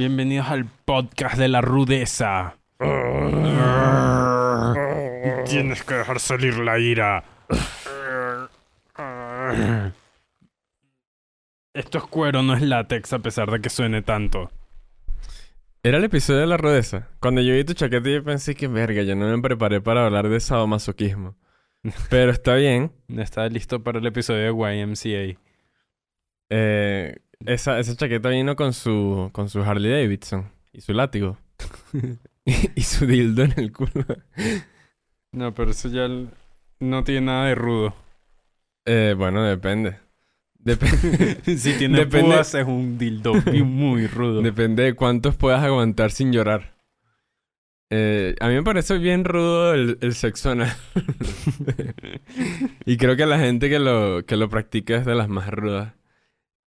Bienvenidos al podcast de la rudeza. Tienes que dejar salir la ira. Esto es cuero, no es látex, a pesar de que suene tanto. Era el episodio de la rudeza. Cuando yo vi tu chaqueta yo pensé que verga, yo no me preparé para hablar de sadomasoquismo. Pero está bien. Está listo para el episodio de YMCA. Eh, esa, esa chaqueta vino con su, con su Harley Davidson y su látigo. y, su dildo en el culo. No, pero eso ya no tiene nada de rudo. Eh, bueno, depende. Dep- si tiene Depende- púas es un dildo muy rudo. depende de cuántos puedas aguantar sin llorar. Eh, a mí me parece bien rudo el, el sexo anal. y creo que la gente que lo, que lo practica es de las más rudas.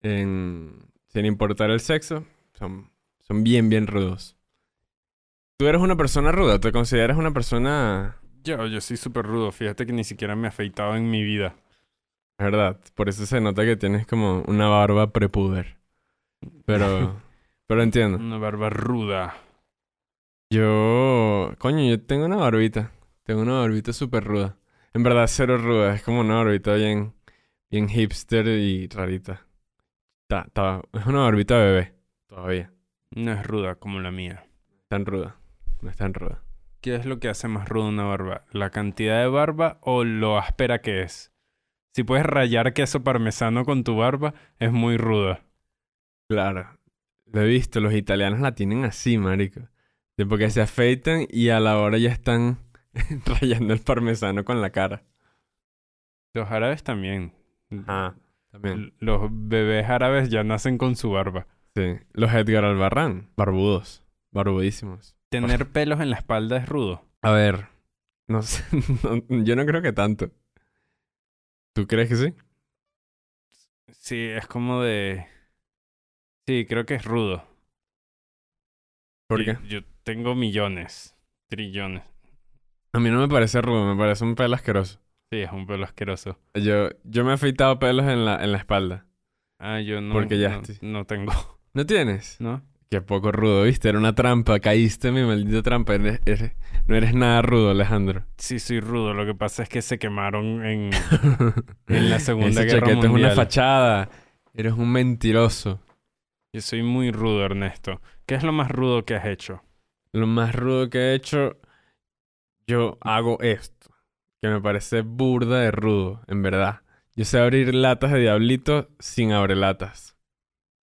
En, sin importar el sexo, son, son bien, bien rudos. ¿Tú eres una persona ruda? ¿Te consideras una persona... Yo, yo soy súper rudo. Fíjate que ni siquiera me he afeitado en mi vida. ¿Verdad? Por eso se nota que tienes como una barba prepuber. Pero... pero entiendo. Una barba ruda. Yo... Coño, yo tengo una barbita. Tengo una barbita súper ruda. En verdad, cero ruda. Es como una barbita bien... Bien hipster y rarita. Ta- ta- es una barbita bebé. Todavía. No es ruda como la mía. Tan ruda. No es tan ruda. ¿Qué es lo que hace más ruda una barba? ¿La cantidad de barba o lo áspera que es? Si puedes rayar queso parmesano con tu barba, es muy ruda. Claro. Lo he visto. Los italianos la tienen así, marico. De porque se afeitan y a la hora ya están rayando el parmesano con la cara. Los árabes también. Ah, también. Los bebés árabes ya nacen con su barba. Sí. Los Edgar Albarrán. Barbudos. Barbudísimos. Tener pelos en la espalda es rudo. A ver. No sé. no- yo no creo que tanto. ¿Tú crees que sí? Sí, es como de... Sí, creo que es rudo. ¿Por Y qué? Yo tengo millones, trillones. A mí no me parece rudo. Me parece un pelo asqueroso. Sí, es un pelo asqueroso. Yo, yo me he afeitado pelos en la, en la espalda. Ah, yo no, Porque ya no, estoy- no tengo, ¿No tienes? ¿no? Qué poco rudo, ¿viste? Era una trampa. Caíste en mi maldita trampa. Eres- eres- no eres nada rudo, Alejandro. Sí, soy rudo. Lo que pasa es que se quemaron en, en la Segunda Guerra chaqueta es una Mundial. fachada. Eres un mentiroso. Yo soy muy rudo, Ernesto. ¿Qué es lo más rudo que has hecho? Lo más rudo que he hecho, yo hago esto. Que me parece burda de rudo, en verdad. Yo sé abrir latas de diablito sin abrelatas.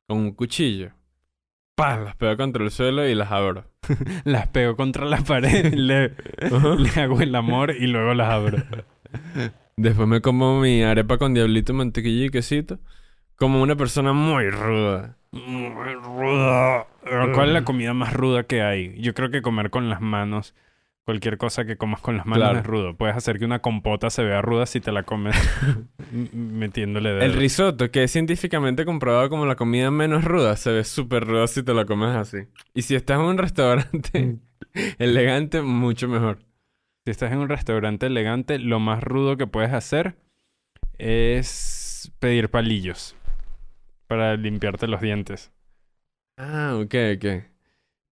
Con un cuchillo. ¡Pah! Las pego contra el suelo y las abro. Las pego contra la pared, le, le hago el amor y luego las abro. Después me como mi arepa con diablito, mantequilla y quesito. Como una persona muy ruda. Muy ruda. ¿Cuál es la comida más ruda que hay? Yo creo que comer con las manos. Cualquier cosa que comas con las manos Claro. es rudo. Puedes hacer que una compota se vea ruda si te la comes metiéndole dedo. El risotto, que es científicamente comprobado como la comida menos ruda, se ve súper ruda si te lo comes así. Y si estás en un restaurante elegante, mucho mejor. Si estás en un restaurante elegante, lo más rudo que puedes hacer es pedir palillos para limpiarte los dientes. Ah, ok, ok.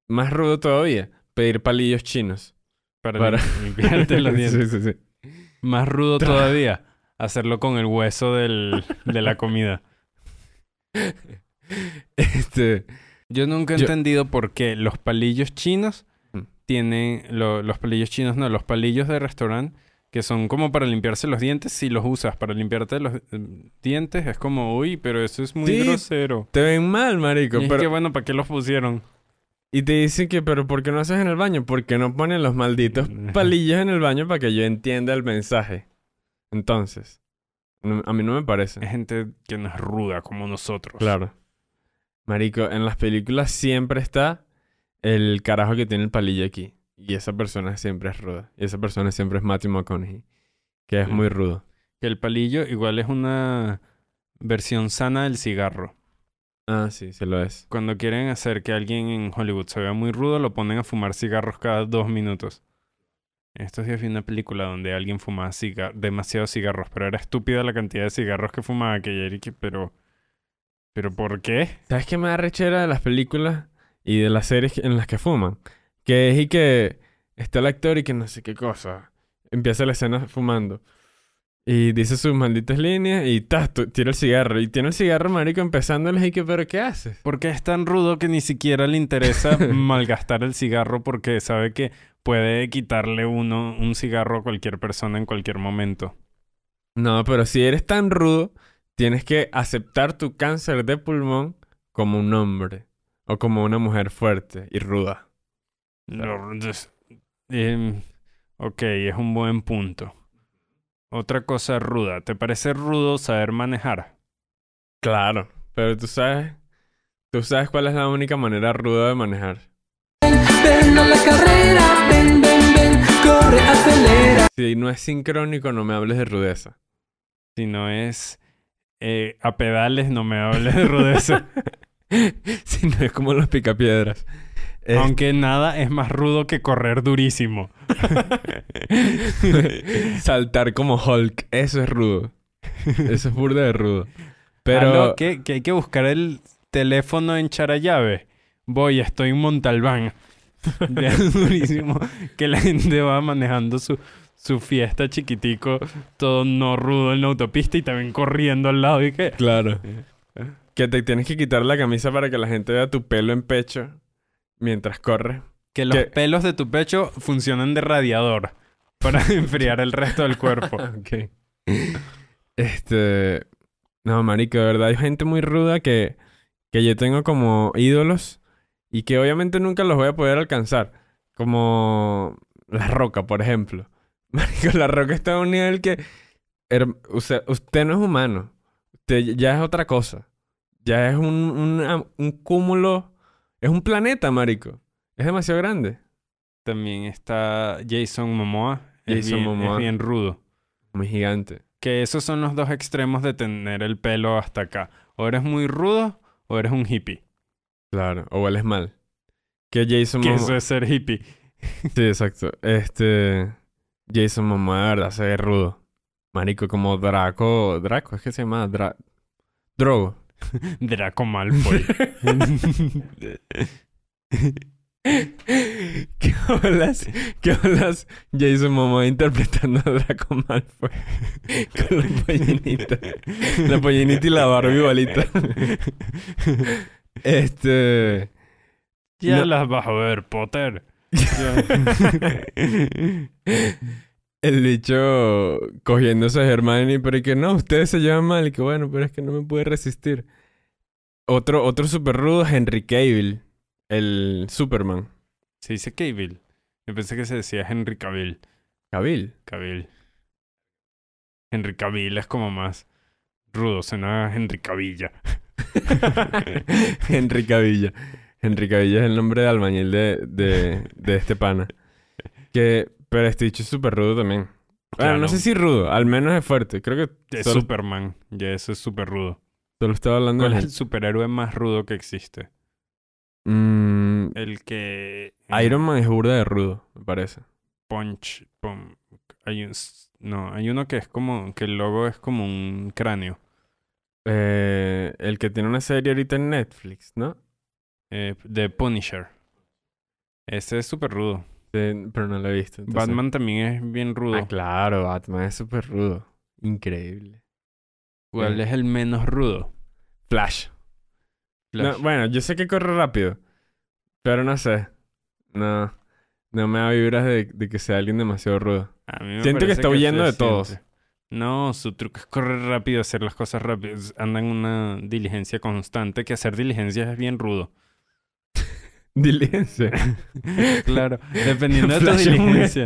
Más rudo todavía, pedir palillos chinos. Para, Para- lim- limpiarte los dientes. sí, sí, sí. Más rudo todavía, hacerlo con el hueso del, de la comida. Este, Yo nunca he Yo- entendido por qué los palillos chinos Mm. tienen... lo- los palillos chinos, no, los palillos de restaurante que son como para limpiarse los dientes, si los usas para limpiarte los eh, dientes, es como, uy, pero eso es muy Sí, grosero. te ven mal, marico. Y es pero- que bueno, ¿para qué los pusieron? Y te dicen que, pero ¿por qué no haces en el baño? Porque no ponen los malditos palillos en el baño para que yo entienda el mensaje. Entonces, no- a mí no me Es parece. gente que no es ruda como nosotros. Claro. Marico, en las películas siempre está el carajo que tiene el palillo aquí. Y esa persona siempre es ruda. Y esa persona siempre es Matthew McConaughey. Que es Sí. muy rudo. Que el palillo igual es una versión sana del cigarro. Ah, sí, se lo es. Cuando quieren hacer que alguien en Hollywood se vea muy rudo, lo ponen a fumar cigarros cada dos minutos. Estos días vi una película donde alguien fumaba demasiados cigarros, pero era estúpida la cantidad de cigarros que fumaba que pero... ¿Pero por qué? ¿Sabes qué me da rechera de las películas? y de las series en las que fuman. Que es y que está el actor y que no sé qué cosa. Empieza la escena fumando. Y dice sus malditas líneas y tu- tira el cigarro. Y tiene el cigarro, marico, empezándoles y que, ¿pero qué haces? Porque es tan rudo que ni siquiera le interesa malgastar el cigarro porque sabe que puede quitarle uno un cigarro a cualquier persona en cualquier momento. No, pero si eres tan rudo, tienes que aceptar tu cáncer de pulmón como un hombre. O como una mujer fuerte y ruda. No, des- em, ok, es un buen punto. Otra cosa ruda. ¿Te parece rudo saber manejar? Claro. Pero tú sabes... Tú sabes cuál es la única manera ruda de manejar. Ven a la carrera, ven, ven, ven, corre, acelera. Si no es sincrónico, no me hables de rudeza. Si no es eh, a pedales, no me hables de rudeza. si no es como los picapiedras. Es- Aunque nada es más rudo que correr durísimo. Saltar como Hulk. Eso es rudo. Eso es burda de rudo. Pero... Aló, ¿qué? que hay que buscar el teléfono en Charallave. Voy, estoy en Montalbán. Es durísimo que la gente va manejando su, su fiesta chiquitico, todo no rudo en la autopista y también corriendo al lado y que... Claro. Que te tienes que quitar la camisa para que la gente vea tu pelo en pecho mientras corres. Que los pelos de tu pecho funcionan de radiador para enfriar el resto del cuerpo. Ok. Este. No, marico, de verdad hay gente muy ruda que, que yo tengo como ídolos y que obviamente nunca los voy a poder alcanzar. Como La Roca, por ejemplo. Marico, La Roca está a un nivel que. her- usted, usted no es humano. Usted ya es otra cosa. Ya es un, un cúmulo. Es un planeta, marico. Es demasiado grande. También está Jason Momoa. Es Jason bien- Momoa. Es bien rudo. Muy gigante. Que esos son los dos extremos de tener el pelo hasta acá. O eres muy rudo o eres un hippie. Claro. O hueles mal. Que Jason Que Momoa- eso es ser hippie. Sí, exacto. Este. Jason Momoa, de verdad, se ve rudo. Marico, como Draco. Draco, es que se llama Dra... Drogo. Draco Malfoy. ¿Qué hablas? ¿Qué hablas? Jason Momoa interpretando a Draco Malfoy. Con la pollinita. La pollinita y la Barbie igualita. Este. ya No. las vas a ver, Potter. El bicho cogiéndose a Hermione, pero y que no, ustedes se llevan mal. Y que bueno, pero es que no me puede resistir. Otro, otro super rudo es Henry Cavill, el Superman. Se dice Cavill. Yo pensé que se decía Henry Cavill. Cavill. Cavill. Henry Cavill es como más rudo. Suena a Henry Cavilla. Henry Cavilla. Henry Cavilla es el nombre de albañil de, de, de este pana. Que, pero este bicho es súper rudo también. Bueno, no sé si rudo, al menos es fuerte. Creo que Es solo, Superman. Ya eso es súper rudo. solo estaba hablando ¿Cuál de... es el superhéroe más rudo que existe? Mm, El que... eh, Iron Man es burda de rudo, me parece. Punch. pum- hay un... No, hay uno que es como... Que el logo es como un cráneo. Eh, el que tiene una serie ahorita en Netflix, ¿no? Eh, de Punisher. Ese es súper rudo. Sí, pero no lo he visto. entonces- Batman también es bien rudo. Ah, claro, Batman es súper rudo. Increíble. ¿Cuál es el menos rudo? Flash. No, Flash. bueno, yo sé que corre rápido, pero no sé. No, no me da vibras de, de que sea alguien demasiado rudo. A mí me Siento que está huyendo de todos. No, su truco es correr rápido, hacer las cosas rápido. Anda en una diligencia constante, que hacer diligencias es bien rudo. Diligencia. Claro, dependiendo de tu Flash es un diligencia.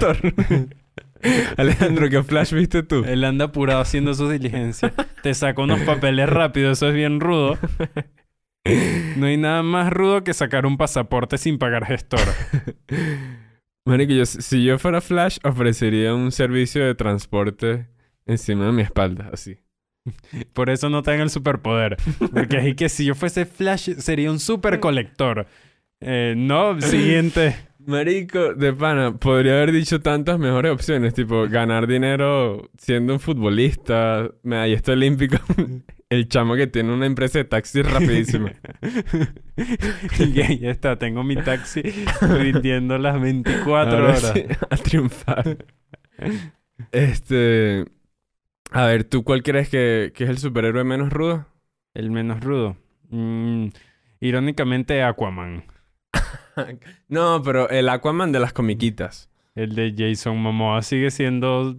Alejandro, ¿qué Flash viste tú? Él anda apurado haciendo sus diligencias. Te saca unos papeles rápido, eso es bien rudo. No hay nada más rudo que sacar un pasaporte sin pagar gestor. Marico, yo, si yo fuera Flash, ofrecería un servicio de transporte encima de mi espalda, así. Por eso no tengo el superpoder. Porque así que si yo fuese Flash, sería un super colector. Eh, no, siguiente. Marico, de pana, podría haber dicho tantas mejores opciones, tipo ganar dinero siendo un futbolista, medallista olímpico, el chamo que tiene una empresa de taxis rapidísima. y ya, ya está, tengo mi taxi rindiendo las 24 Ahora horas. sí, a triunfar. Este. A ver, ¿tú cuál crees que, que es el superhéroe menos rudo? El menos rudo. Mm, irónicamente, Aquaman. No, pero el Aquaman de las comiquitas. El de Jason Momoa sigue siendo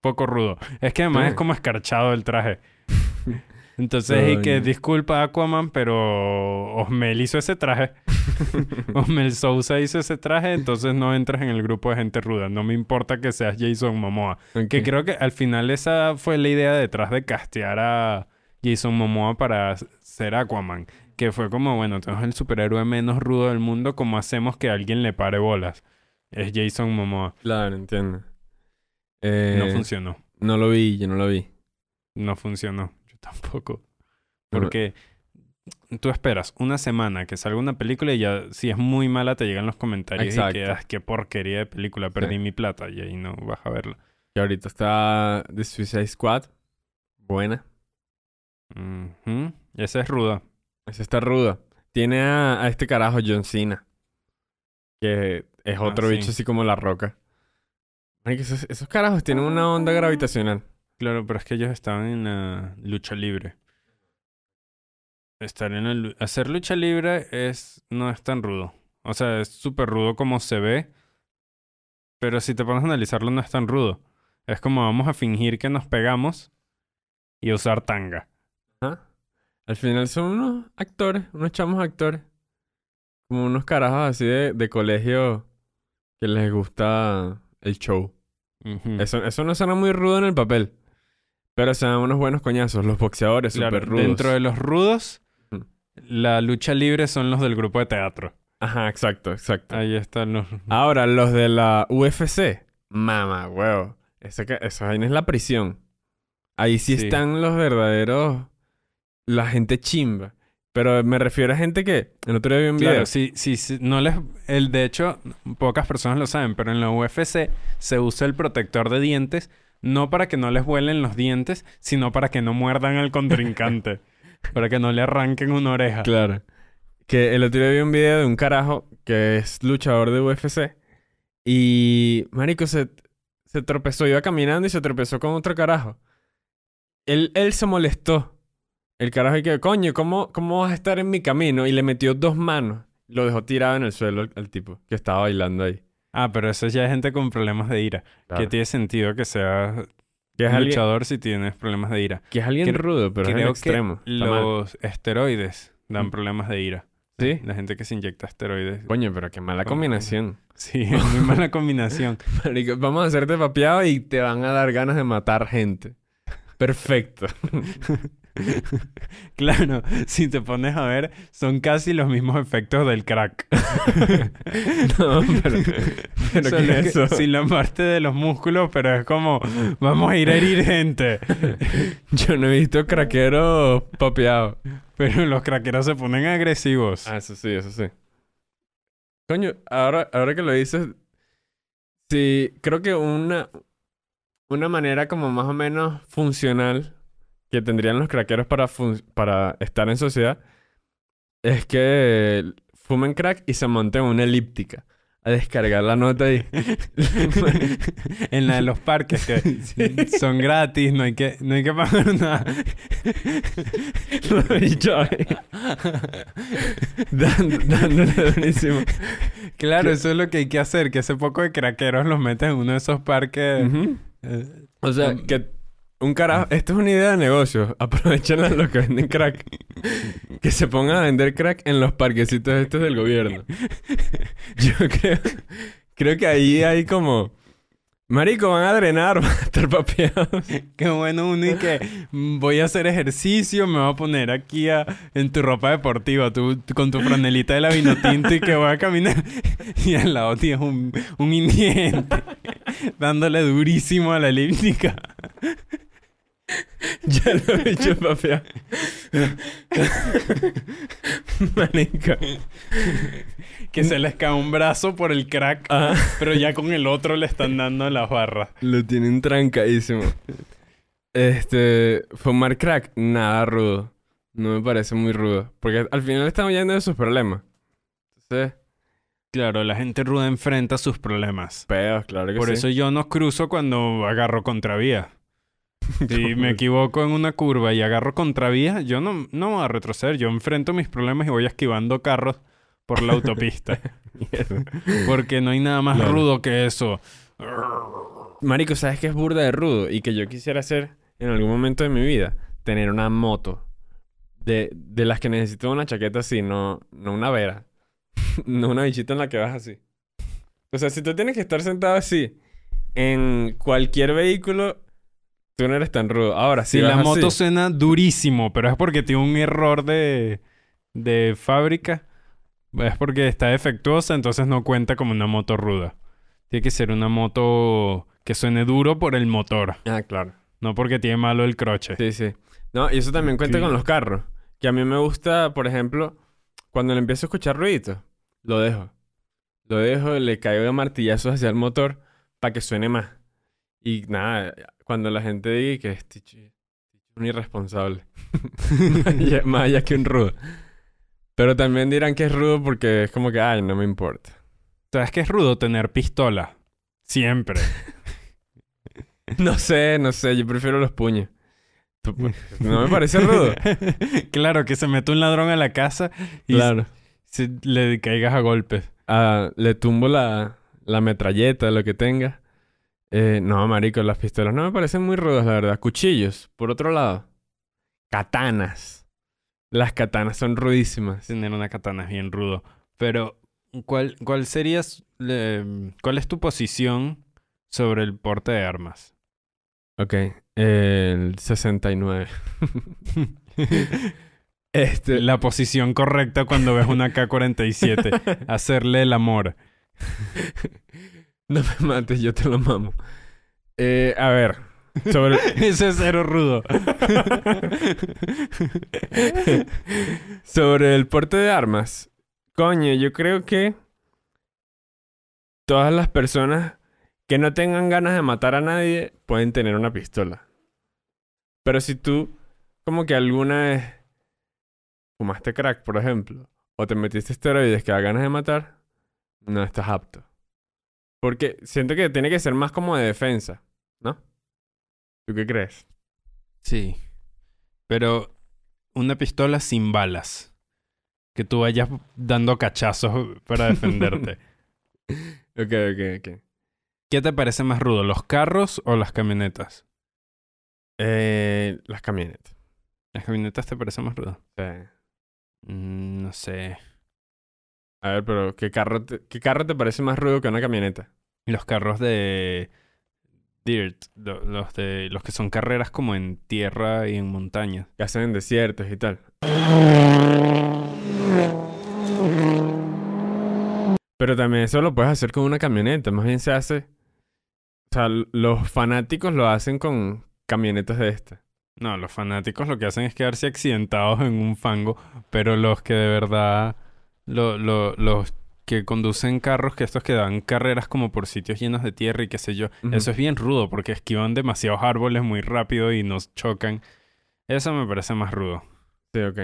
poco rudo. Es que además Sí. es como escarchado el traje. Entonces, y que disculpa Aquaman, pero Osmel hizo ese traje. Osmel Sousa hizo ese traje, entonces no entras en el grupo de gente ruda. No me importa que seas Jason Momoa. Que Ok. creo que al final esa fue la idea detrás de castear a Jason Momoa para ser Aquaman. Que fue como, bueno, tenemos el superhéroe menos rudo del mundo, ¿cómo hacemos que alguien le pare bolas? Es Jason Momoa. Claro, entiendo. Eh, No funcionó. No lo vi, yo no lo vi. No funcionó. Yo tampoco. No, Porque tú esperas una semana que salga una película y ya, si es muy mala, te llegan los comentarios Exacto. y quedas, qué porquería de película, perdí mi plata y ahí no vas a verla. Y ahorita está The Suicide Squad. Buena. Esa es ruda. Esa está ruda. Tiene a, a este carajo John Cena. Que es Ah, otro sí. bicho así como la roca. Esos, esos carajos tienen una onda gravitacional. Claro, pero es que ellos estaban en la lucha libre. Estar en la hacer lucha libre es no es tan rudo. O sea, es súper rudo como se ve. Pero si te pones a analizarlo, no es tan rudo. Es como vamos a fingir que nos pegamos y usar tanga. Ajá. Al final son unos actores, unos chamos actores. Como unos carajos así de, de colegio que les gusta el show. Eso, eso no suena muy rudo en el papel. Pero se dan unos buenos coñazos. Los boxeadores Claro, súper rudos. dentro de los rudos, Ujú. la lucha libre son los del grupo de teatro. Ajá, exacto, exacto. Ahí están los... Ahora, los de la UFC. Mamá, huevo. Eso ahí no es la prisión. Ahí sí, Sí. están los verdaderos... La gente chimba. Pero me refiero a gente que... El otro día vi un video. Claro, sí, sí, sí, no les... El, de hecho, pocas personas lo saben, pero en la UFC se usa el protector de dientes no para que no les vuelen los dientes, sino para que no muerdan al contrincante. para que no le arranquen una oreja. Claro. Que el otro día vi un video de un carajo que es luchador de UFC. Y... Marico, se, se tropezó. Iba caminando y se tropezó con otro carajo. Él, él se molestó. El carajo y que, coño, ¿cómo, ¿cómo vas a estar en mi camino? Y le metió dos manos. Lo dejó tirado en el suelo al, tipo que estaba bailando ahí. Ah, pero eso ya es gente con problemas de ira. Que tiene sentido que seas Que es alguien, luchador si tienes problemas de ira. que es alguien rudo, pero es en Creo extremo. que los esteroides dan Mm. problemas de ira. ¿Sí? La gente que se inyecta esteroides. Coño, pero qué mala combinación. Sí, es muy mala combinación. Marico, vamos a hacerte papeado y te van a dar ganas de matar gente. Perfecto. Claro, si te pones a ver, son casi los mismos efectos del crack. no, pero... ¿qué es eso? Sin la parte de los músculos, pero es como, vamos a ir a herir gente. Yo no he visto craqueros papeados. Pero los craqueros se ponen agresivos. Ah, eso sí, eso sí. Coño, ahora, ahora que lo dices, sí, creo que una, una manera como más o menos funcional que tendrían los craqueros para, para estar en sociedad es que fumen crack y se monten en una elíptica a descargar la nota ahí. en la de los parques que son gratis, no hay que, no hay que pagar nada. Los bichos ahí. Dando- dándole durísimo. Claro, eso es lo que hay que hacer, que ese poco de craqueros los metes en uno de esos parques. Ujú. eh, O sea, Um, que un carajo, esto es una idea de negocio. Aprovechenla los que venden crack. que se pongan a vender crack en los parquecitos estos del gobierno. Yo creo, creo que ahí hay como, marico, van a drenar, van a estar papeados. Qué bueno uno y que mm, voy a hacer ejercicio, me voy a poner aquí a- en tu ropa deportiva, tú, con tu franelita de la vino tinto y que voy a caminar. Y al lado tienes un, un indigente dándole durísimo a la elíptica. ya lo he hecho papeado. marico. Que se les cae un brazo por el crack, Ah, pero ya con el otro le están dando las barras. lo tienen trancadísimo. Este, fumar crack, nada rudo. No me parece muy rudo. Porque al final están huyendo de sus problemas. Entonces, Claro, la gente ruda enfrenta sus problemas. peos, claro que Por sí. eso yo no cruzo cuando agarro contravía. Si me equivoco en una curva y agarro contravía, yo no, no voy a retroceder. Yo enfrento mis problemas y voy esquivando carros por la autopista. Porque no hay nada más Claro. rudo que eso. Marico, ¿sabes qué es burda de rudo? Y que yo quisiera hacer en algún momento de mi vida. Tener una moto. De, de las que necesito una chaqueta así, no, no una vera. no una bichita en la que vas así. O sea, si tú tienes que estar sentado así en cualquier vehículo, tú no eres tan rudo. Ahora, si Si la moto así- suena durísimo, pero es porque tiene un error de, de fábrica. Es porque está defectuosa, entonces no cuenta como una moto ruda. Tiene que ser una moto que suene duro por el motor, Ah, claro. no porque tiene malo el croche. Sí, sí. No, y eso también cuenta con los carros. Que a mí me gusta, por ejemplo, cuando le empiezo a escuchar ruiditos, lo dejo. Lo dejo, le caigo de martillazos hacia el motor para que suene más. Y nada, cuando la gente diga que es un irresponsable. más, allá, que un rudo. Pero también dirán que es rudo porque es como que, ay, no me importa. ¿Sabes que es rudo tener pistola? Siempre. No sé, no sé, yo prefiero los puños. Tú- No me parece rudo. claro, que se mete un ladrón a la casa y Claro. se- le caigas a golpes. Ah, le tumbo la, la metralleta, lo que tenga. Eh, no, marico, las pistolas no me parecen muy rudas, la verdad. Cuchillos, por otro lado. Katanas. Las katanas son rudísimas. Tener una katana es bien rudo. Pero, ¿cuál, cuál serías, le- cuál es tu posición sobre el porte de armas? Ok, el 69. este, La posición correcta cuando ves una K-47. Hacerle el amor. no me mates, yo te lo mamo. Eh, a ver, sobre... Ese es cero rudo. Sobre el porte de armas. Coño, yo creo que todas las personas que no tengan ganas de matar a nadie pueden tener una pistola. Pero si tú, como que alguna vez fumaste crack, por ejemplo, o te metiste esteroides que da ganas de matar, no estás apto. Porque siento que tiene que ser más como de defensa, ¿no? ¿Tú qué crees? Sí. Pero una pistola sin balas. Que tú vayas dando cachazos para defenderte. Ok, ok, ok. ¿Qué te parece más rudo, los carros o las camionetas? Eh, las camionetas. ¿Las camionetas te parecen más rudas? Sí. Mm, no sé. A ver, pero ¿qué carro, te, ¿qué carro te parece más rudo que una camioneta? Los carros de dirt, lo- los de los que son carreras como en tierra y en montaña. Que hacen en desiertos y tal. Pero también eso lo puedes hacer con una camioneta. Más bien se hace... O sea, los fanáticos lo hacen con camionetas de estas. No, los fanáticos lo que hacen es quedarse accidentados en un fango, pero los que de verdad, lo- lo- los que conducen carros, que estos que dan carreras como por sitios llenos de tierra y qué sé yo, eso es bien rudo porque esquivan demasiados árboles muy rápido y nos chocan. Eso me parece más rudo. Sí, ok.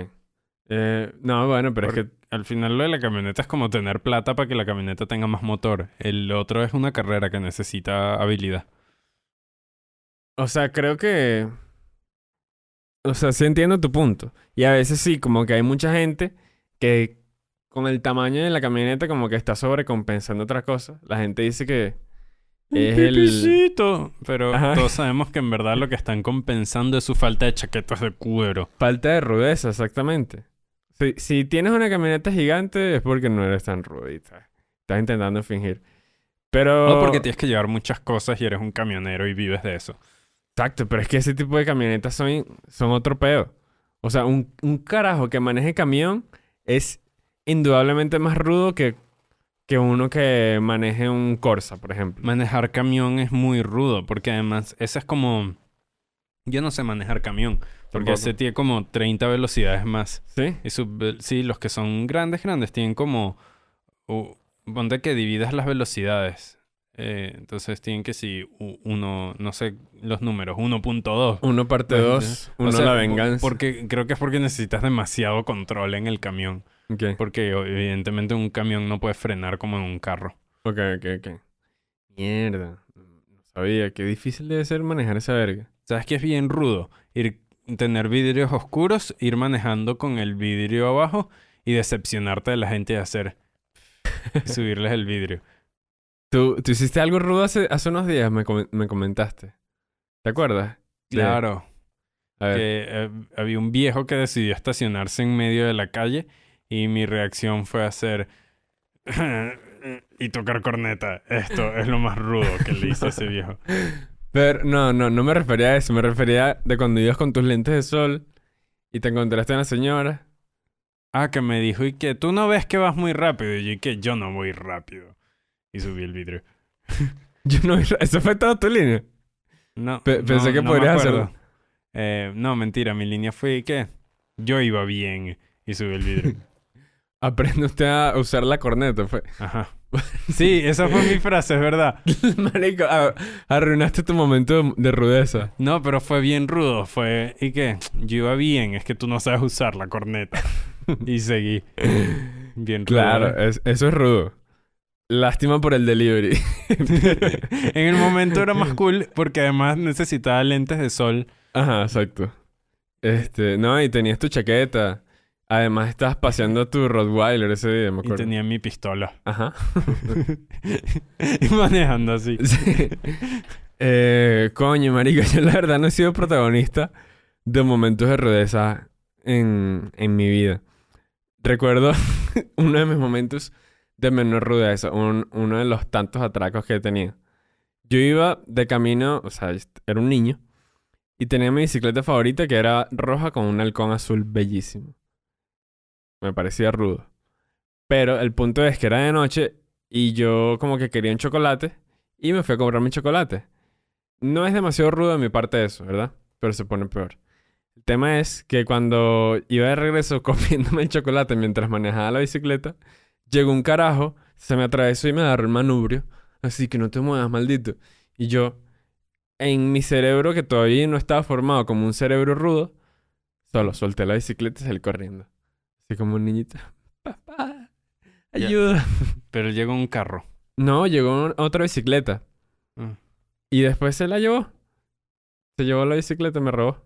Eh, no, bueno, pero es que... al final lo de la camioneta es como tener plata para que la camioneta tenga más motor. El otro es una carrera que necesita habilidad. O sea, creo que... O sea, sí entiendo tu punto. Y a veces sí, como que hay mucha gente que con el tamaño de la camioneta como que está sobrecompensando otras cosas. La gente dice que es el... Pero Ajá. todos sabemos que en verdad lo que están compensando es su falta de chaquetas de cuero. Falta de rudeza, exactamente. Si, si tienes una camioneta gigante es porque no eres tan rudita. Estás intentando fingir. Pero... O porque tienes que llevar muchas cosas y eres un camionero y vives de eso. Exacto, pero es que ese tipo de camionetas son, son otro peo. O sea, un, un carajo que maneje camión es indudablemente más rudo que, que uno que maneje un Corsa, por ejemplo. Manejar camión es muy rudo porque además ese es como... Yo no sé manejar camión porque ese tiene como 30 velocidades más. ¿Sí? Y sí, los que son grandes, grandes tienen como... u- ponte que dividas las velocidades. Eh, entonces tienen que si uno, no sé los números, 1.2. Uno parte Pues, dos, O uno sea, la venganza. Porque creo que es porque necesitas demasiado control en el camión. Porque evidentemente un camión no puede frenar como en un carro. ok, ok, ok. Mierda. No sabía. Qué difícil debe ser manejar esa verga. ¿Sabes qué es bien rudo? Ir, tener vidrios oscuros, ir manejando con el vidrio abajo y decepcionarte de la gente y hacer... subirles el vidrio. ¿Tú, tú hiciste algo rudo hace, hace unos días, me, comen- me comentaste. ¿Te acuerdas? Claro. A ver. que eh, había un viejo que decidió estacionarse en medio de la calle y mi reacción fue hacer y tocar corneta. Esto es lo más rudo que le hice a ese viejo. Pero no, no, no me refería a eso. Me refería de cuando ibas con tus lentes de sol y te encontraste a una señora. Ah, que me dijo y que tú no ves que vas muy rápido y yo, que yo no voy rápido. Y subí el vidrio. Yo no... ¿Eso fue toda tu línea? No, Pe- pensé no- que no podrías hacerlo. Eh, no, mentira, mi línea fue que yo iba bien y subí el vidrio. Aprende usted a usar la corneta, fue. Ajá. Sí, esa fue mi frase, es verdad. Marico, a- arruinaste tu momento de, de rudeza. No, pero fue bien rudo. Fue. ¿Y qué? Yo iba bien, es que tú no sabes usar la corneta. y seguí. Bien rudo. Claro, es- eso es rudo. Lástima por el delivery. en el momento era más cool porque además necesitaba lentes de sol. Ajá, exacto. Este, no, y tenías tu chaqueta. Además, estabas paseando tu Rottweiler ese día, me Y acuerdo. tenía mi pistola. Ajá. y manejando así. Sí. Eh, coño, marica, yo la verdad no he sido protagonista de momentos de rudeza en, en mi vida. Recuerdo uno de mis momentos de menor rudeza, un- uno de los tantos atracos que he tenido. Yo iba de camino, o sea, era un niño, y tenía mi bicicleta favorita que era roja con un halcón azul bellísimo. Me parecía rudo. Pero el punto es que era de noche y yo como que quería un chocolate y me fui a comprar mi chocolate. No es demasiado rudo de mi parte eso, ¿verdad? Pero se pone peor. El tema es que cuando iba de regreso comiéndome el chocolate mientras manejaba la bicicleta, llegó un carajo, se me atravesó y me agarró el manubrio. Así que no te muevas, maldito. Y yo, en mi cerebro que todavía no estaba formado como un cerebro rudo, solo solté la bicicleta y salí corriendo. Así como un niñito. Papá, ayuda. Pero llegó un carro. No, llegó otra bicicleta. Ah. Y después se la llevó. Se llevó la bicicleta y me robó.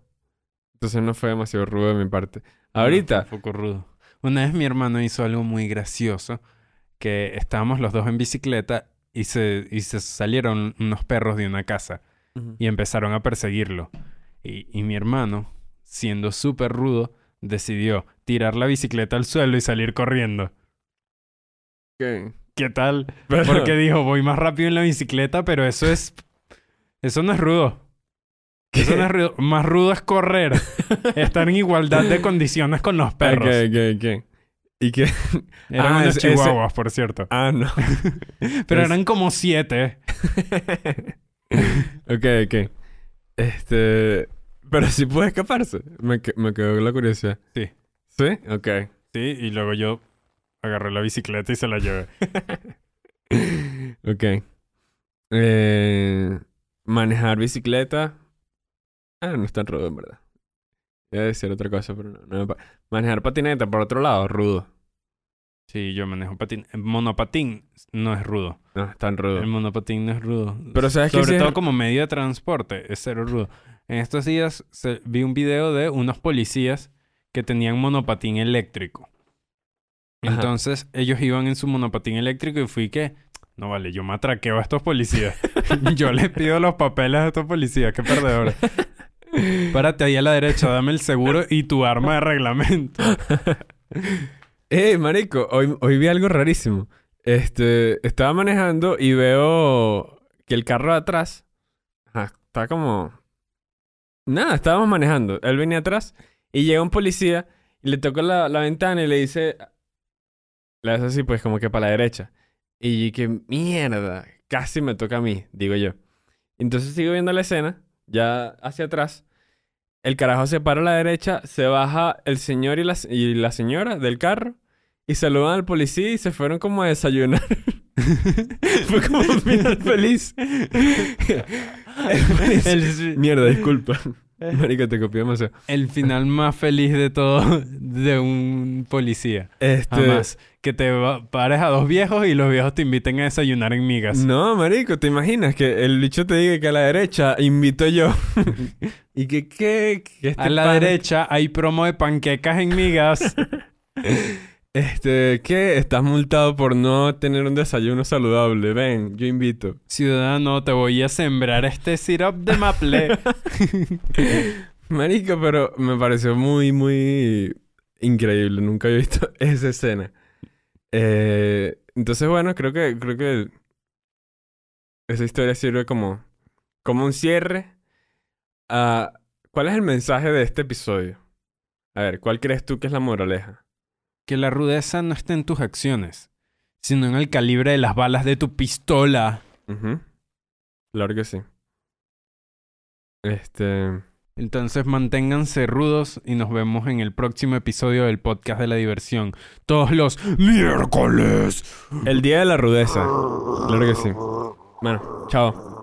Entonces no fue demasiado rudo de mi parte. Ahorita. No, fue un poco rudo. Una vez mi hermano hizo algo muy gracioso. Que estábamos los dos en bicicleta y se, y se salieron unos perros de una casa. y empezaron a perseguirlo. Y, y mi hermano, siendo súper rudo, decidió tirar la bicicleta al suelo y salir corriendo. ¿Qué? ¿Qué tal? Porque dijo, voy más rápido en la bicicleta, pero eso es... Eso no es rudo. Eso no es rudo. Más rudo es correr. Estar en igualdad de condiciones con los perros. Ok, ok, ok. ¿Y qué? Eran Ah, unos ese- ese- chihuahuas, por cierto. Ah, no. Pero es- eran como siete. ok, ok. Este. Pero sí puede escaparse. Me, me quedó la curiosidad. Sí. ¿Sí? Ok. Sí, y luego yo agarré la bicicleta y se la llevé. ok. Eh, manejar bicicleta. Ah, no es tan rudo, en verdad. Iba a decir otra cosa, pero no. no me pa- manejar patineta, por otro lado, rudo. Sí, yo manejo patín. El monopatín no es rudo. No, es tan rudo. El monopatín no es rudo. Pero ¿sabes Sobre sí es- todo como medio de transporte, es cero rudo. En estos días se- vi un video de unos policías que tenían monopatín eléctrico. Ajá. Entonces ellos iban en su monopatín eléctrico y fui que, no vale, yo me atraqueo a estos policías. yo les pido los papeles a estos policías, qué perdedores. Párate ahí a la derecha, dame el seguro y tu arma de reglamento. ¡Eh, marico! Hoy, hoy vi algo rarísimo. Este, estaba manejando y veo que el carro de atrás... Ajá, está como... Nada, estábamos manejando. Él venía atrás y llega un policía y le toca la, la ventana y le dice... Le hace así, pues, como que para la derecha. Y que mierda, casi me toca a mí, digo yo. Entonces sigo viendo la escena, ya hacia atrás. El carajo se para a la derecha, se baja el señor y la, y la señora del carro y saludan al policía y se fueron como a desayunar. Fue como un final feliz. El, Mierda, disculpa. Marico, te copié demasiado. el final más feliz de todo de un policía. Este... Jamás. Que te pares a dos viejos y los viejos te inviten a desayunar en migas. No, marico, ¿te imaginas que el bicho te diga que a la derecha invito yo? y que, ¿qué? Que este a la derecha hay promo de panquecas en migas. Este, ¿qué? Estás multado por no tener un desayuno saludable. Ven, yo invito. Ciudadano, te voy a sembrar este syrup de maple. Marico, pero me pareció muy, muy increíble. Nunca había visto esa escena. Eh, entonces, bueno, creo que, creo que esa historia sirve como, como un cierre. ¿Cuál es el mensaje de este episodio? A ver, ¿cuál crees tú que es la moraleja? Que la rudeza no está en tus acciones, sino en el calibre de las balas de tu pistola. Claro que sí. Este. Entonces manténganse rudos y nos vemos en el próximo episodio del podcast de la diversión. Todos los miércoles. El día de la rudeza. Claro que sí. Bueno, chao.